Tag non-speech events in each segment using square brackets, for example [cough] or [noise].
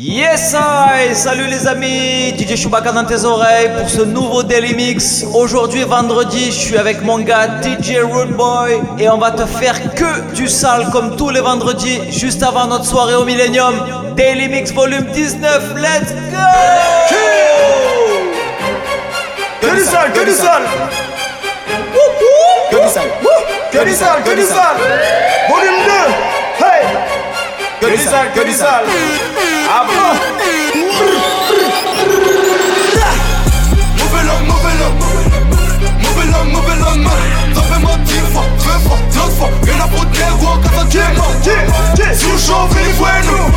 Yes I! Salut les amis! DJ Chewbacca dans tes oreilles pour ce nouveau Daily Mix. Aujourd'hui vendredi, je suis avec mon gars DJ Rude Boy et on va te faire que du sale comme tous les vendredis juste avant notre soirée au Millennium. Daily Mix volume 19, let's go! Que du sale, que du sale! Que du sale. Que du sale, que du sale. Volume 2 Hey! Que du sale, que du sale Alfa la protejo a cada tiempo Su show viene bueno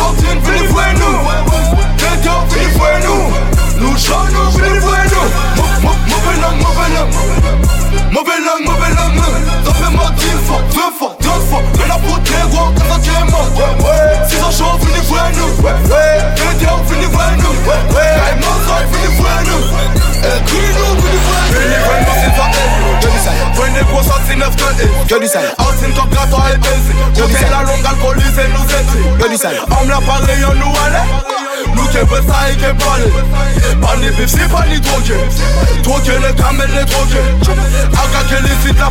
Outing viene bueno Dentro viene bueno Luchando viene bueno Movelang, movelang Movelang, movelang Dope ma team fort, feu fort que Que du sale Altine top Benzi Côté la longue alcoolisée nous Que du sale. Homme la parler, yon nous allait Nous qui veut ça et qui parle Pas ni bif, c'est pas ni drogué. Drogué, les camels, les drogués. Aga que les sites la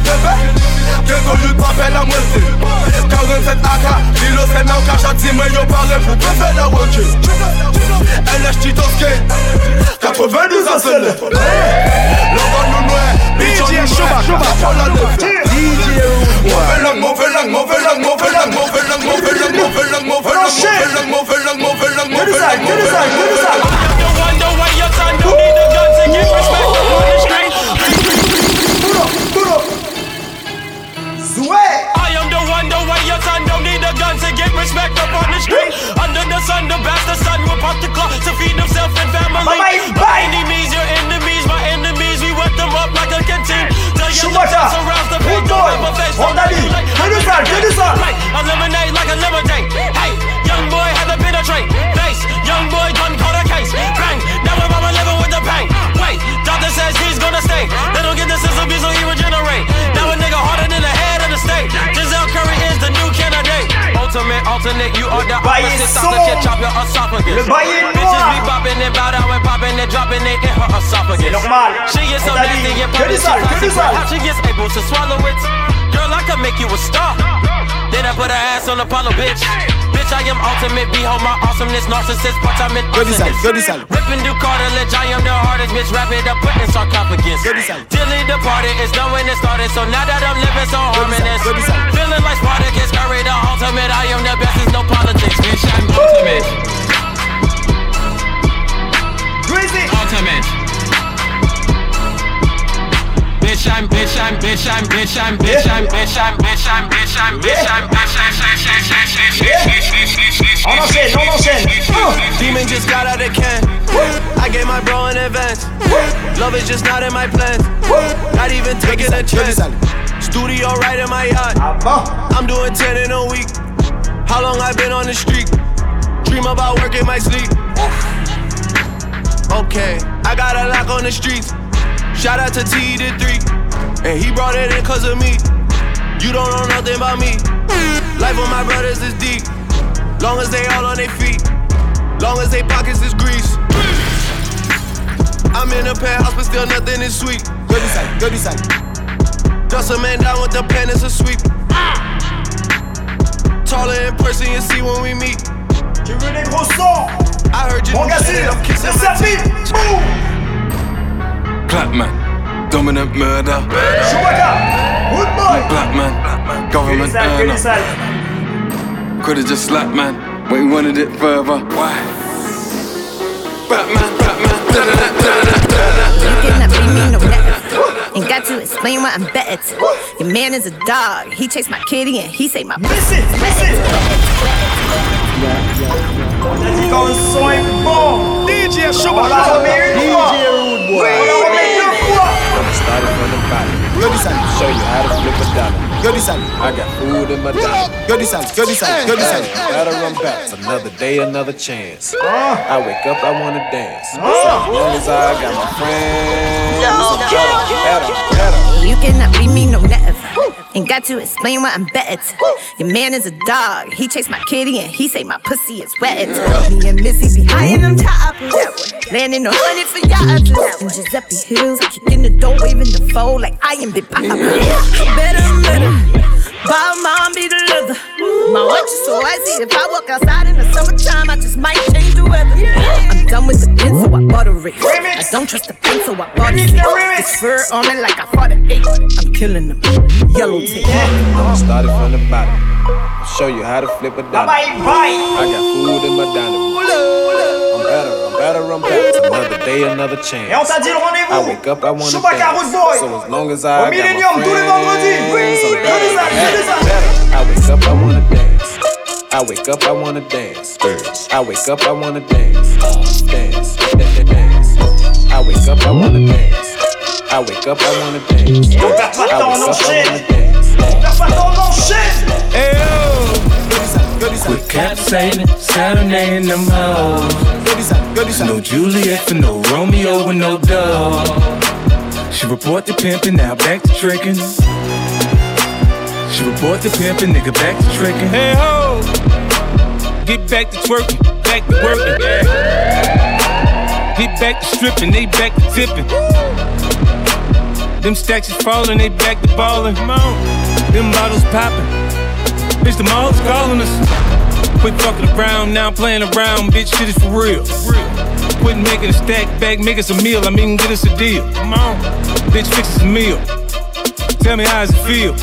luttes m'appellent la moitié. 47 AK, kilo c'est même qu'à chaque parle pour bébé la roquée. LH Titoske 92 à seul L'envoi nous noie You wonder why your son don't need a gun to get respect on the street. I am the wonder why your son don't need a gun to get respect up on the street. Under the sun, the bastard son will pop the clock to feed himself and family. Mama, you My Shumata, Utoy, Hondabi, Hanusar, Eliminate like a. Hey, young boy, have a. Face, young boy, done caught Ultimate, alternate, you are the opposite. Doctor shit chop your esophagus. Le bail est Bitches be bopping and bow down and popping and dropping it in her esophagus. Normal. She is so On t'a dit, nasty and que du public, sale, she's sale. How she gets able to swallow it? Girl, I can make you a star. Then I put her ass on Apollo, bitch. Bitch, I am ultimate. Behold my awesomeness, narcissist, I'm in Que du sale, awesomeness. que du sale Ripping through cartilage, I am the bitch. Wrap it up, put in sarcophagus. Que du sale. Dilly departed, it's done when it started. So now that I'm living so Que du sale, harmonious. que du sale. Feeling like Spartacus, curry the ultimate. I am the best, there's no politics, bitch. I'm ultimate. Crazy Ultimate. Bitch, I'm, bitch, I'm, bitch, I'm, bitch, I'm, bitch, I'm, bitch, I'm, bitch, I'm, bitch, I'm, bitch, I'm, bitch, On enchaîne, on enchaîne Uh. Demon just got out of can. I gave my bro an advance. Love is just not in my plans. Not even taking a chance. Studio right in my yacht. Ah I'm doing 10 in a week. How long I been on the street? Dream about work in my sleep. Okay, I got a lock on the streets. Shout out to T the three. And he brought it in cause of me. You don't know nothing about me. Life of my brothers is deep. Long as they all on their feet. Long as they pockets is grease. I'm in a penthouse, but still nothing is sweet. Que du sale, que du sale Just a man down with the pen, it's a sweep. Taller in person, you see when we meet. Tu veux des gros sons I heard you Mon do gars shit, I'm kissing C'est. Boum Black man, dominant murder. Shorter, good boy. Black man, government earner. Criticize. Could've just slapped man, but he wanted it further. Why? Batman, Batman, da da da da da da You cannot bring me no better. Ain't got to explain why I'm better. Your man is a dog. He chased my kitty and he saved my. Miss listen. miss. Yeah, yeah, yeah. Let's go, and soy, boom. DJ Sugar. DJ Rude Boy the bottom. Que du sale Show you how to flip a dollar. Que du sale I got food in my dollar. Que du sale, que du sale, que du sale Gotta run back. Another day, another chance. Ah. I wake up, I wanna dance. So as long as I got my friends, better, better, better. You cannot be me no never. Ain't got to explain why I'm better. Your man is a dog. He chased my kitty and he say my pussy is wet. Me and Missy be high in them toppers. Landing a hundred for yachts. And Giuseppe Hills kicking the door, waving the foe like I am Big Papa. Better, better. Bob mom be the leather. My watch is so icy. If I walk outside in the summertime, I just might change the weather. I'm done with the pen, so I bought a rig. I don't trust the pen, so I bought it. stick. This fur on it like I fought an ape. I'm killing them. Yellow tape. I'm Started from the bottom. I'll Show you how to flip a dollar. Bye bye. I got food in my dining room. I'm better, I'm better, I'm better. Another day, another chance. Et on t'a dit le I wake up, I wanna dance. So as long as I got my Millennium, tous les friends. I'm Que better. des salles, que des salles. I wake up, I wanna dance. I wake up, I wanna dance. I wake up, I wanna dance. Dance, dance, dance. I wake up, I wanna dance. I wake up, I wanna dance. On perd pas de I temps, on wake up, I enchaîne. wanna dance. Perds pas de temps, on enchaîne. With Capsaicin, Saturday in them hoes. No Juliet for no Romeo with no dog. She report the pimpin', now back to trickin'. She report the pimpin', nigga back to trickin'. Hey ho! Get back to twerking, back to working. Get back to stripping, they back to tipping. Them stacks is falling, they back to ballin'. Come on. Them bottles poppin'. Bitch, the mall's calling us. Quit fucking around, now I'm playing around, bitch, shit is for real. Quit making a stack back, make us a meal, I mean, get us a deal. Come on, bitch, fix us a meal. Tell me how it feel?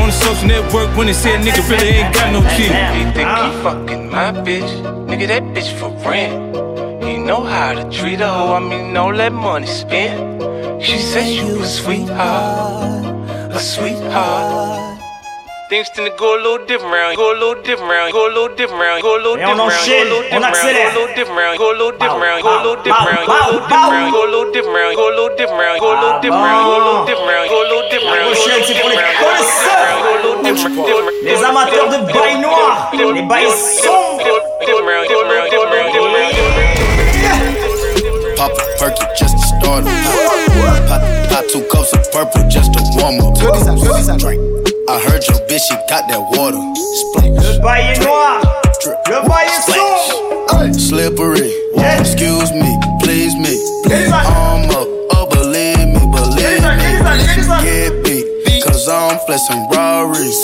On the social network when they said nigga really ain't got no chill. He think he ah. fucking my bitch, nigga, that bitch for rent. He know how to treat a hoe, I mean, no let money spent. She said you a sweetheart, a sweetheart. Things tend to go a little different round, go a little different round, go a little different round, go a little Et on different round, go a enchaîne, little on different round, accélère. go a little different round, go a little different round, go a little Pow, different round, go a little pow, different round, go a little different round, go a little different round, go a little different round, go a little different round, go a little different round, go a Rochelle, c'est pour les little connaisseurs. different round, go a little different, different, Les amateurs de bail noir. Les bails sombres. different round, different round, different round, different round, different round. Pop a perky just to start 'em. Pop, pop, pop two cups of purple just to warm up. I heard your bitch, she got that water. Splash. Le bail est noir. Le bail est sombre. Slippery. Excuse me, please me. And- I'm up, oh believe me, believe me. Get beat, cause I'm flexing Rarries.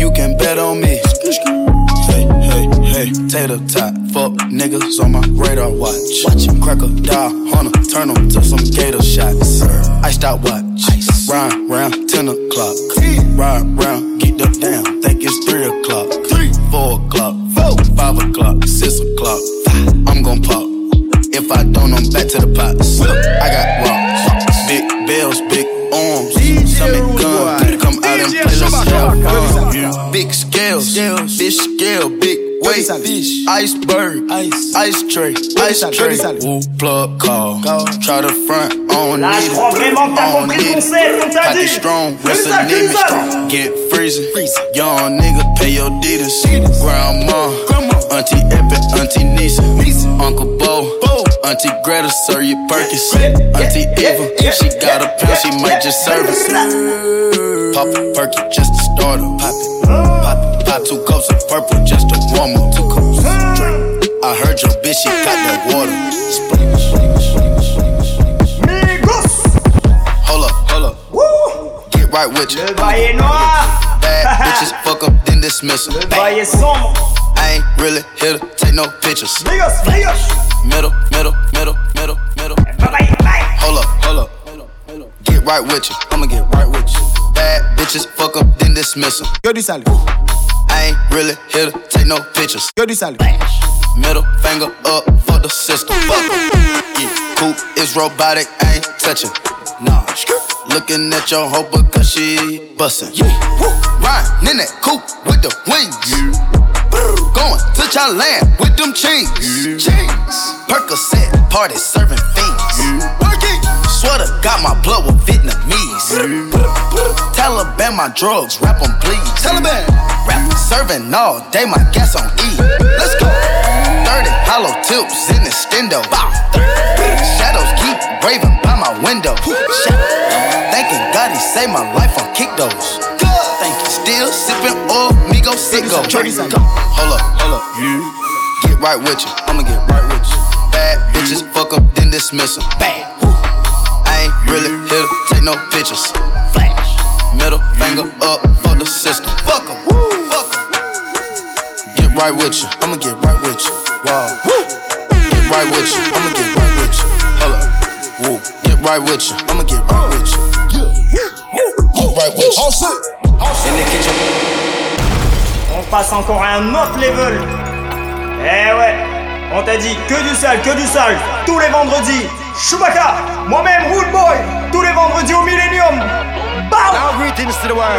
You can bet on me. Hey, hey, hey, tater tot. Fuck niggas on my radar watch. Watch him crack a die, hunter, turn 'em to some gator shots. I stop watch. Round, round, 10 o'clock. Ride round, get the down, think it's 3 o'clock. 3, 4 o'clock, 4, 5 o'clock, 6 o'clock. I'm gon' pop. If I don't, I'm back to the pots. I got rocks, big bells, big arms. Stomach gun, come out and play, let's have fun. Big scales, fish scale, big weight, iceberg, ice. Tray, ice tray. Woo, plug call, try the front, I don't Là, need je it. crois vraiment que t'as I don't compris le need it. concept, on Pocket strong, Que what's ça, the que name ça. strong? Get freezing, young nigga, pay your Adidas. Grandma, Auntie Epic, Auntie Nisa, Uncle Bo, Auntie Greta, serve you Perkins. Auntie Eva, she got a pound, she might just serve us. Pop a perky just to start her. Pop it, pop it, pop two cups of purple just to warm up. Two cups, drink. I heard your bitch, she got that water. Splash. Hold up, hold up. Wouh. Get right with you. Le bail est noir. Bad [laughs] bitches fuck up, then dismiss them. Le bail est sombre. I ain't really here to take no pictures. Migos, migos. Middle, middle, middle, middle, middle. Bye bye, bye. Hold up, hold up. Get right with you. I'ma get right with you. Bad bitches fuck up, then dismiss them. Que du sale. I ain't really here to take no pictures. Du sale. Middle finger up for the system. Fuck. Yeah, is robotic, I ain't touching. Nah, looking at your hoe because she bustin'. Yeah, riding in that coupe with the wings. Going to Thailand with them chains. Chains. Percocet party serving fiends. Working. Sweater got my blood with Vietnamese. Taliban my drugs, rap on please. Taliban. Rap serving all day, my gas on E. Let's go. 30 hollow tips in the stendo. Shadows keep raving by my window. Shadow. Thanking God he saved my life on kick those. Sipping oil, me go sicko. Hold up, hold up. Get right with you. I'ma get right with you. Bad bitches, fuck up, then dismiss them. Bad. I ain't really here to take no pictures. Middle finger up for the system. Fuck em. Fuck em. Get right with you. I'ma get right with you. Wow. Get right with you. I'ma get right with you. Hold up. Woo. Get right with you. I'ma get right with you. Get right with you. In the kitchen. On passe encore à un autre level. Eh ouais, on t'a dit que du sale, que du sale, tous les vendredis. Chewbacca, moi-même Rude Boy, tous les vendredis au Millennium. Bam! Now greetings to the world.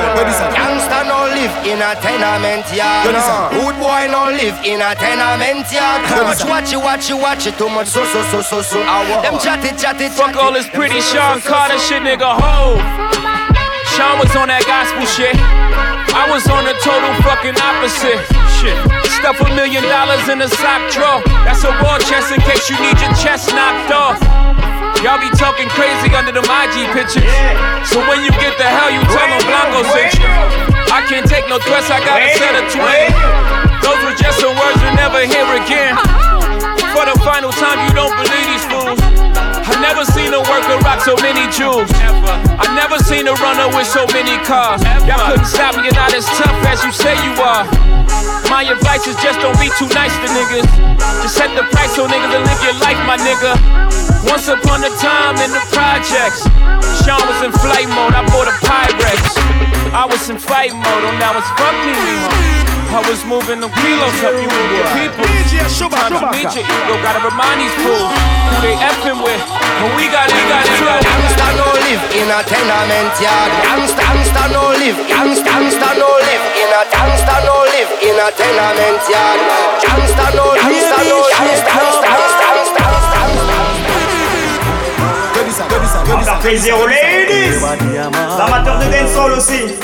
Gangsta no live in a tenement yard. Good boy no live in a tenement yard. Too much watch it, watch it, watch it. Too much so so so so so. Them chat it, chat it. Fuck all this pretty Sean Carter shit, nigga. Ho. Sean was on that gospel shit. I was on the total fucking opposite. Shit. Stuff a million dollars in a sock drawer. That's a war chest in case you need your chest knocked off. Y'all be talking crazy under them IG pictures. So when you get the hell, you tell them Blanco sent you. I can't take no threats, I got a set of twins. Those were just some words you'll never hear again. For the final time, you don't believe these fools. I never seen a worker rock so many jewels. With so many cars. Y'all couldn't stop me, you're not as tough as you say you are. My advice is just don't be too nice to niggas. Just set the price so niggas will live your life, my nigga. Once upon a time in the projects, Sean was in flight mode. I bought a Pyrex. I was in fight mode, and now it's fucking me. I was moving them kilos up, you and your people. Time to meet your ego, gotta remind these fools who they effing with. And we got it, we got it, got it. Gangsta no live in a tenement yard. Gangsta, gangsta no live. Gangsta, gangsta no live in a gangsta no live in a tenement yard. Gangsta no, gangsta no, gangsta, gangsta, gangsta, gangsta. Encore plaisir aux ladies, les amateurs de dancehall aussi.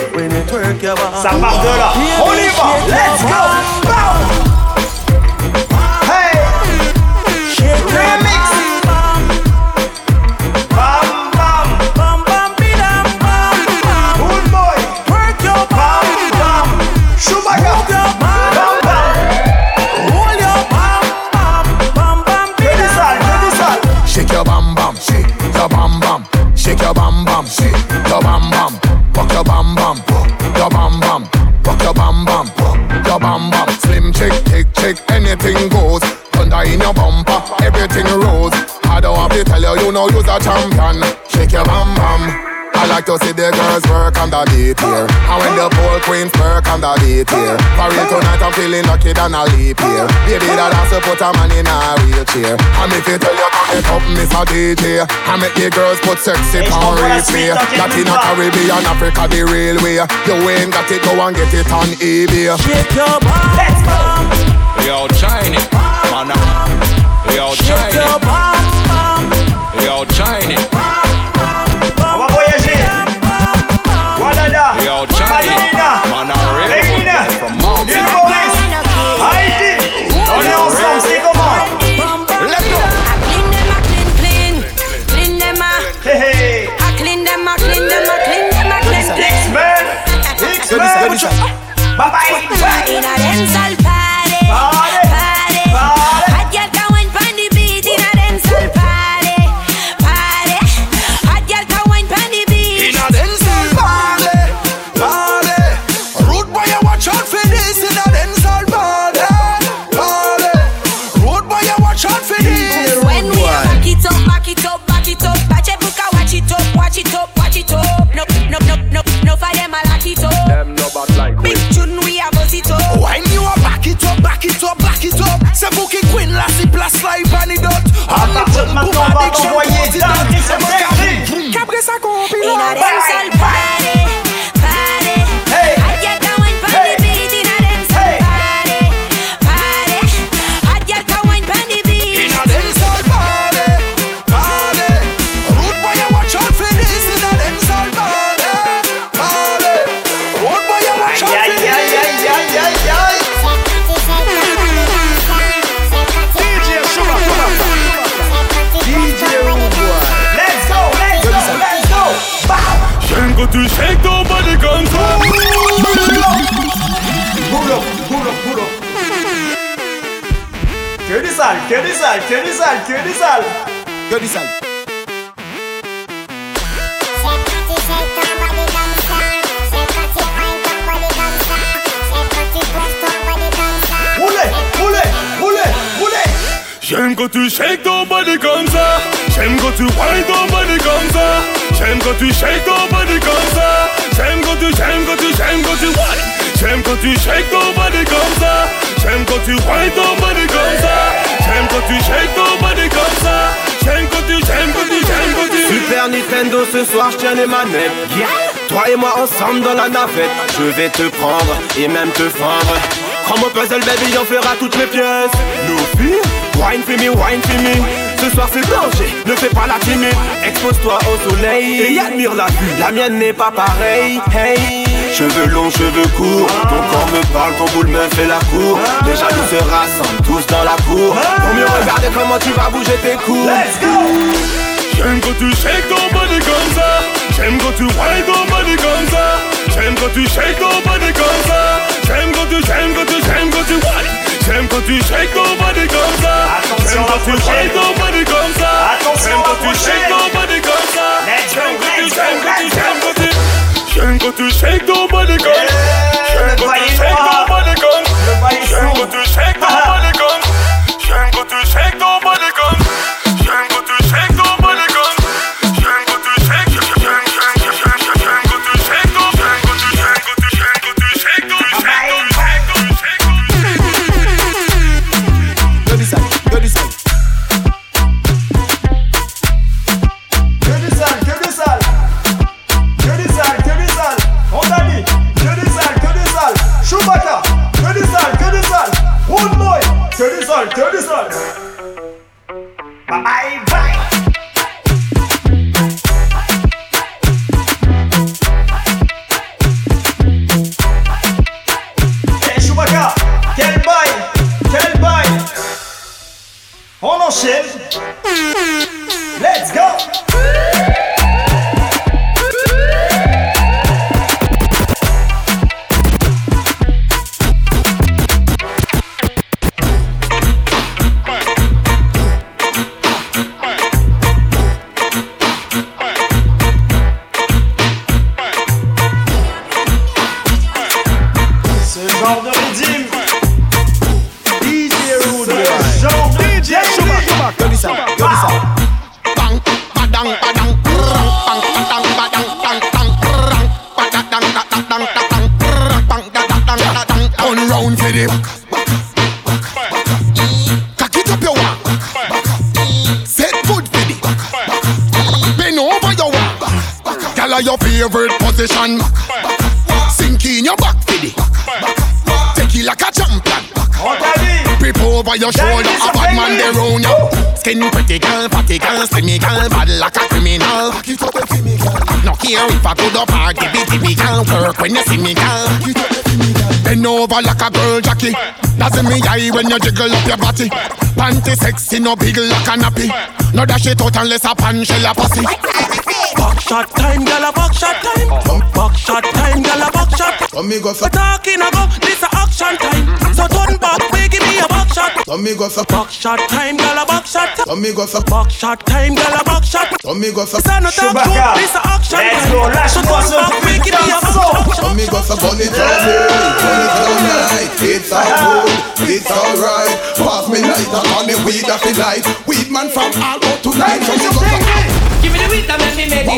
Ça part de là. On y va, let's go. Feeling lucky than a leap year Baby that has to put a man in a wheelchair. And if you tell you come it up Miss a DJ I make the girls put sexy on replay Latin Caribbean, Africa the real way. You ain't got it, go and get it on eBay. Shake your bam, let's go! Yo, China, man, yo, Shake your China, bam, bam! yo, China, watch it up, watch it up. No, no, no, no, no for them a lock it up. Them no bad like Big tune we a bust it up? When you a back it up, back it up, back it up. C'est vous qui queen la si place la antidote. À partir de maintenant, on va t'envoyer dans tes circuits. Cabré ça compile. dancehall que du sale, que du sale, que du sale. Que roulez. J'aime quand tu shake ton body comme ça. J'aime quand tu whine ton body comme ça. J'aime quand tu shake ton body comme ça. J'aime quand tu, j'aime quand tu, j'aime quand tu whine. J'aime quand tu shake ton body comme ça. J'aime quand tu whine ton body comme ça. J'aime quand tu ton body comme ça. J'aime quand tu, j'aime quand tu, j'aime quand tu. Super Nintendo ce soir je tiens les manettes. Toi et moi ensemble dans la navette. Je vais te prendre et même te fendre. Prends mon puzzle baby on fera toutes les pièces. Nos filles Wine for me, wine for me. Ce soir c'est danger, ne fais pas la timide. Expose-toi au soleil et admire la vue. La mienne n'est pas pareille, hey Cheveux longs, cheveux courts Ton corps me parle, ton boule me fait la cour Les jaloux se rassemblent tous dans la cour Pour mieux regarder comment tu vas bouger tes coups Let's go. J'aime quand tu shake ton body comme ça. J'aime quand tu whine ton body comme ça. J'aime quand tu shake ton body comme ça. J'aime quand tu, j'aime quand tu, j'aime quand tu whine. J'aime quand tu shake ton body comme ça. J'aime quand tu whine ton body comme ça. J'aime quand tu rapprochez. shake ton body comme ça. J'aime quand tu, j'aime quand tu, j'aime quand tu. J'aime quand tu shake ton body comme ça. J'aime le quand bail tu est shake ton noir. body comme ça. Le bail est J'aime sombre. quand tu shake sale, It up your walk. Set good for the Bend over your walk. Girl, your favorite position. Over your shoulder, a bad man there round you. Skin pretty girl, fatty girl, slimmy girl, bad like a criminal. No care if I go up or give it, give me girl, work when you see me girl. Bend over like a girl jockey. Doesn't me eye when you jiggle up your body. Panty sexy, no big like a nappy. No dash it out unless a pan shell a pussy. Back shot time, gyal a back shot time. Back shot time, gyal a back shot. Come me go We for, talking about this a action time. So turn back, we give me a back shot. come me go for, Back shot time, gyal a back shot. come me go for, Back shot time, gyal a back shot. come me go for, This a no talk Chewbacca. show, this a action Let's go, So lâche-moi turn ce back, we give me a putain de back son. shot. come me go for, burn it all day, burn it all night. It's all good, it's alright. Pass me lighter on the weed of the light. Weed man from all tonight. Come me go for, Give me the weed that make me meditate.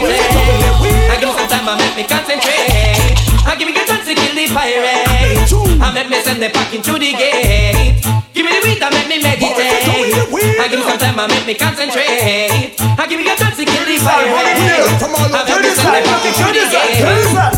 I give me some time, I make me concentrate. I give me the chance to kill the pirate. I make me send them back into the gate. Give me the weed that make me meditate. I give me some time, I make me concentrate. I give me the chance to kill the all I make me send them back into the gate.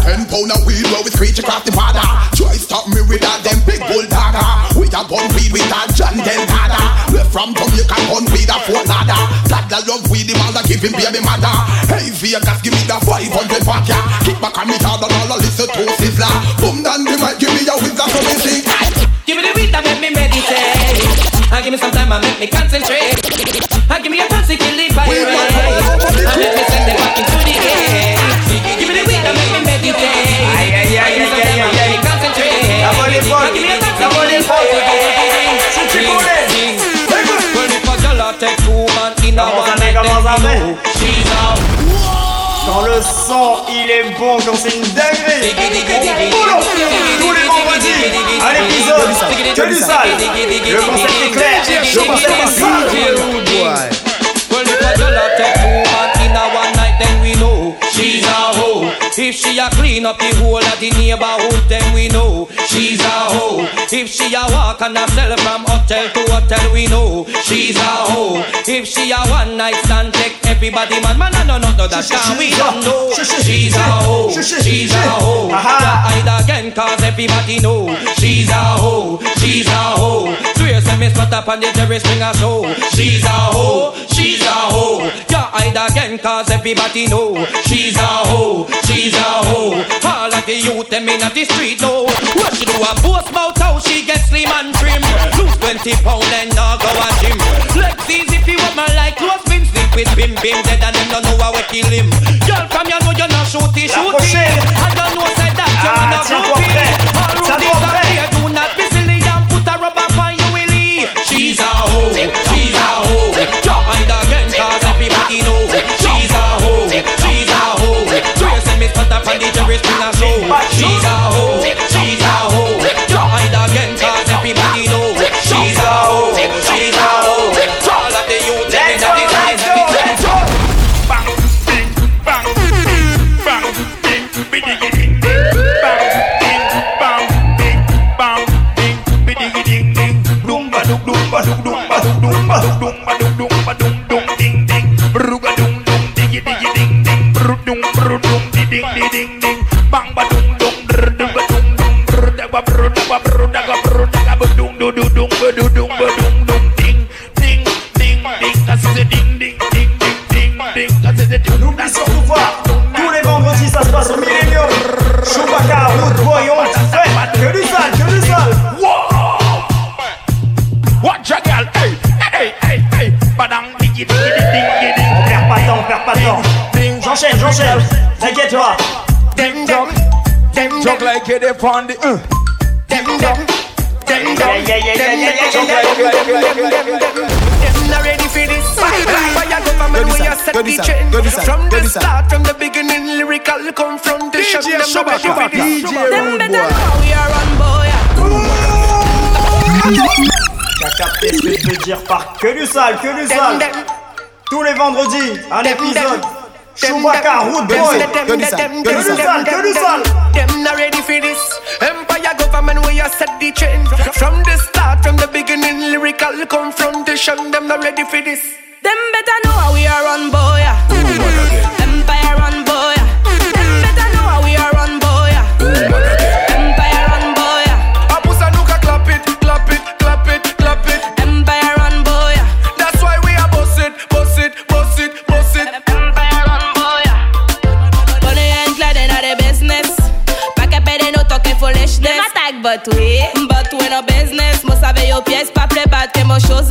Ten pound of weed where we screech across the border. Try stop me with that them big bull dagger. We a gun weed with that John Delgado. We from Jamaica gun weed a Fort Ladder. That love weed the mother give him baby mother. Hey Vegas give me the 500 pack ya. Kick back on me hard and all a listen to Sizzla. Boom down the mic give me a whizzer so me sing. Give me the weed that make me meditate. I give me some time, I make me concentrate. She's a Quand le sang il est bon, quand c'est une dinguerie. On boulot Tous les vendredis à l'épisode. Que du sale. Le concept est clair. Le concept est sale If she a clean up the whole of the neighborhood, then we know she's a hoe. If she a walk and a sell from hotel to hotel, we know she's a hoe. If she a one night stand, take everybody man, man, I know not know that can we don't know she's a hoe. She's a hoe. Hide again, cause everybody know she's a hoe. She's a hoe. Say me spot up on the terrace, bring a show. She's a hoe. She's a hoe. You hide again, cause everybody know she's a hoe. She's a hoe. All of the youth them in the street know what she do. A boast about how she get slim and trim. Lose 20 pound and now go a gym. Legs easy if you want my like close bim sleep with bim bim dead and them don't know how we kill him. Girl from you know you're not shooty La shooty. I don't know say that you're Ah, not groupie. All are terrace bring a show. She's a hoe, the trend. From the start, from the beginning, lyrical confrontation. Them not ready for this. Them better know we are on boy. T'as capté ce que je veux dire par que du sale, que du sale. Tous les vendredis, un épisode. Chewbacca, Root Boy. Que du sale, que du sale. Them not ready for this. Empire government where you set the trend. From the start, from the beginning, lyrical confrontation. Them not ready for this. Them better know how we are on boy. Empire on boy. Them better know how we are on boy. Empire on boy. Abusa nuka clap it, clap it, clap it, clap it. Empire on boy. That's why we are boss it, boss it, boss it, boss it. Empire on boy. Bonnie and Clyde in the business. Pas qu'à payer nos toques foolishness. Them attack but we, but we no business. Must have your pièces, pas play bad, que mon chose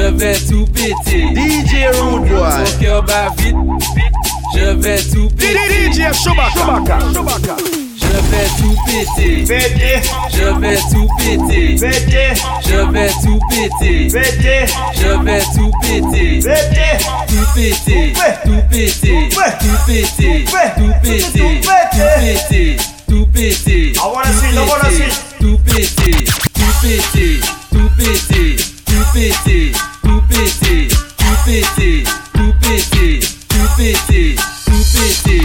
Je vais tout péter. DJ Rude Boy. Mon cœur bat vite. Je vais tout péter. DJ Chewbacca. Chewbacca. Je vais tout péter. Péter. Je vais tout péter. Péter. Je vais tout péter. Péter. Je vais tout péter. Péter. Tout péter. Tout péter. Tout péter. Tout péter. Tout péter. Tout péter. Suite. Tout péter. Tout péter. Tout péter. Tout péter. pété, tout pété, tout pété, tout pété, tout pété,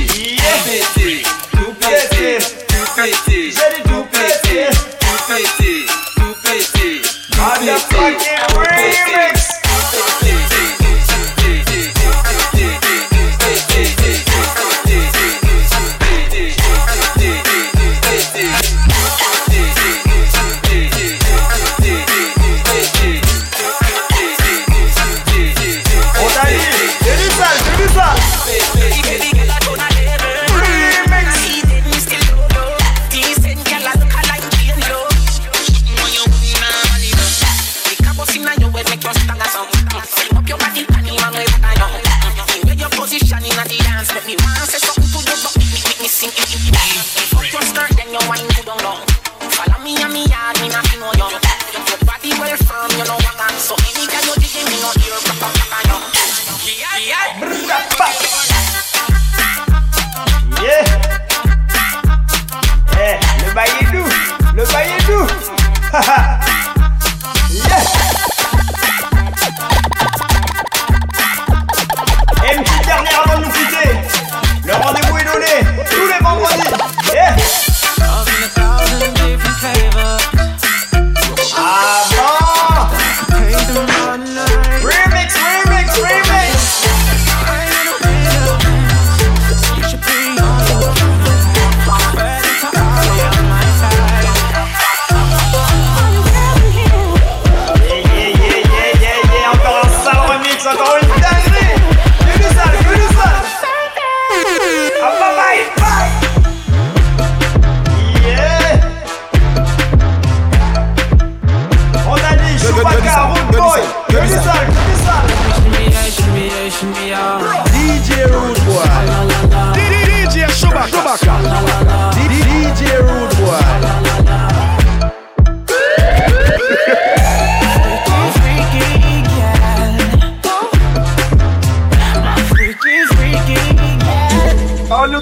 pété, tout pété, tout pété, tout pété, tout pété, tout pété, tout pété.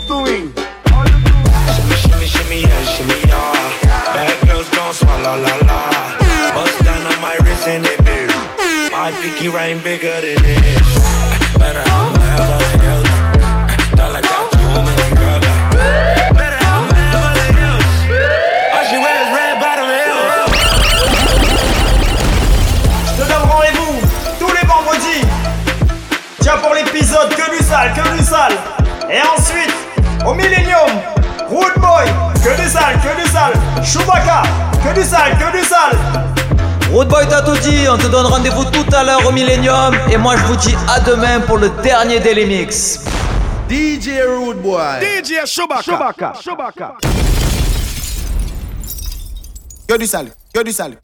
Doing? Shimmy, shimmy, yeah, shimmy, yeah. Bad girls gon' swallow la la. Bust down on my wrist and it big. My pinky ring bigger than this. Better Road Boy t'as tout dit, on te donne rendez-vous tout à l'heure au Millennium et moi je vous dis à demain pour le dernier Daily Mix. DJ Rude Boy. DJ Chewbacca. Chewbacca. Que du sale, que du sale.